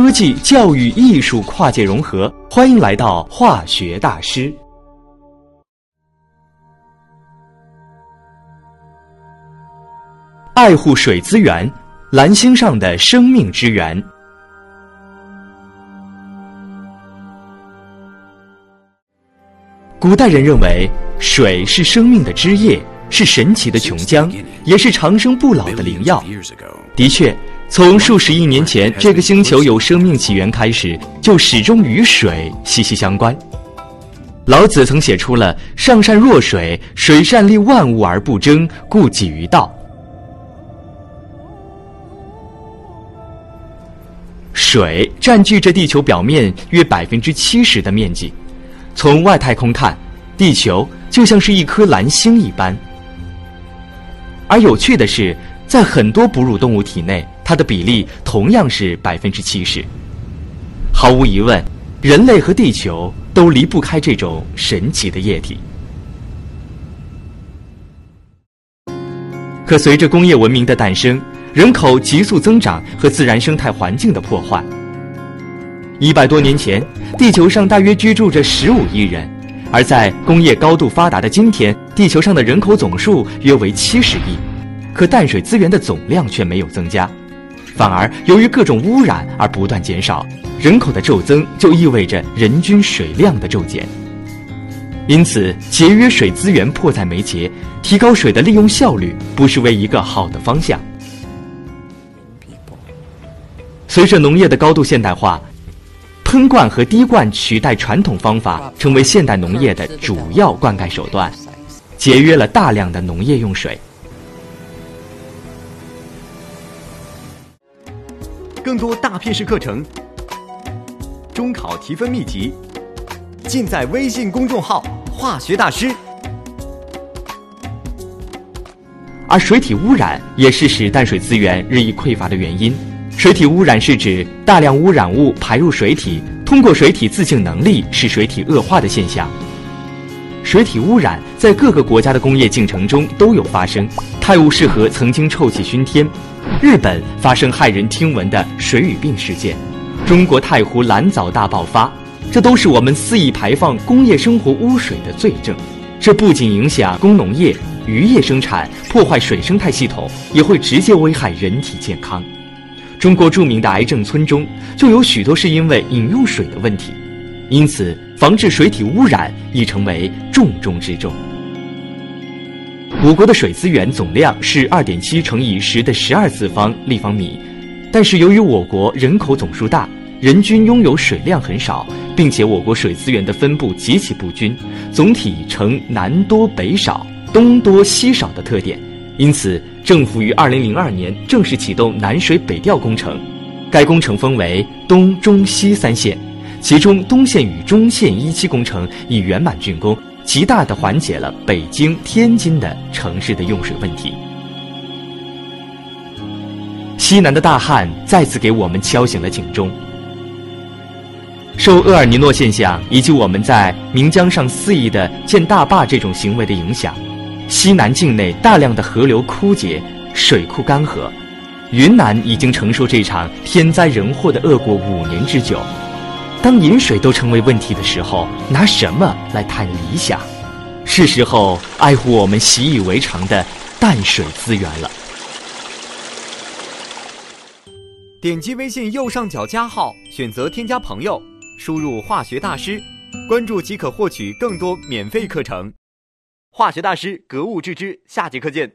科技、教育、艺术跨界融合，欢迎来到化学大师。爱护水资源，蓝星上的生命之源。古代人认为，水是生命的枝叶，是神奇的琼浆，也是长生不老的灵药。的确，从数十亿年前这个星球有生命起源开始，就始终与水息息相关。老子曾写出了“上善若水，水善利万物而不争，故几于道”。水占据着地球表面约百分之七十的面积。从外太空看，地球就像是一颗蓝星一般。而有趣的是，在很多哺乳动物体内，它的比例同样是百分之七十。毫无疑问，人类和地球都离不开这种神奇的液体。可随着工业文明的诞生，人口急速增长和自然生态环境的破坏。一百多年前，地球上大约居住着十五亿人，而在工业高度发达的今天，地球上的人口总数约为七十亿，可淡水资源的总量却没有增加，反而由于各种污染而不断减少。人口的骤增就意味着人均水量的骤减，因此节约水资源迫在眉睫，提高水的利用效率不失为一个好的方向。随着农业的高度现代化。喷灌和滴灌取代传统方法，成为现代农业的主要灌溉手段，节约了大量的农业用水。更多大片式课程、中考提分秘籍，尽在微信公众号“化学大师”。而水体污染也是使淡水资源日益匮乏的原因。水体污染是指大量污染物排入水体，通过水体自净能力使水体恶化的现象。水体污染在各个国家的工业进程中都有发生。泰晤士河曾经臭气熏天，日本发生骇人听闻的水俣病事件，中国太湖蓝藻大爆发，这都是我们肆意排放工业生活污水的罪证。这不仅影响工农业、渔业生产，破坏水生态系统，也会直接危害人体健康。中国著名的癌症村中就有许多是因为饮用水的问题，因此防治水体污染已成为重中之重。我国的水资源总量是二点七乘以十的十二次方立方米，但是由于我国人口总数大，人均拥有水量很少，并且我国水资源的分布极其不均，总体呈南多北少、东多西少的特点。因此，政府于二零零二年正式启动南水北调工程。该工程分为东、中、西三线，其中东线与中线一期工程已圆满竣工，极大地缓解了北京、天津的城市的用水问题。西南的大旱再次给我们敲响了警钟。受厄尔尼诺现象以及我们在岷江上肆意的建大坝这种行为的影响。西南境内大量的河流枯竭，水库干涸，云南已经承受这场天灾人祸的恶果五年之久。当饮水都成为问题的时候，拿什么来谈理想？是时候爱护我们习以为常的淡水资源了。点击微信右上角加号，选择添加朋友，输入“化学大师”，关注即可获取更多免费课程。化学大师，格物致知。下节课见。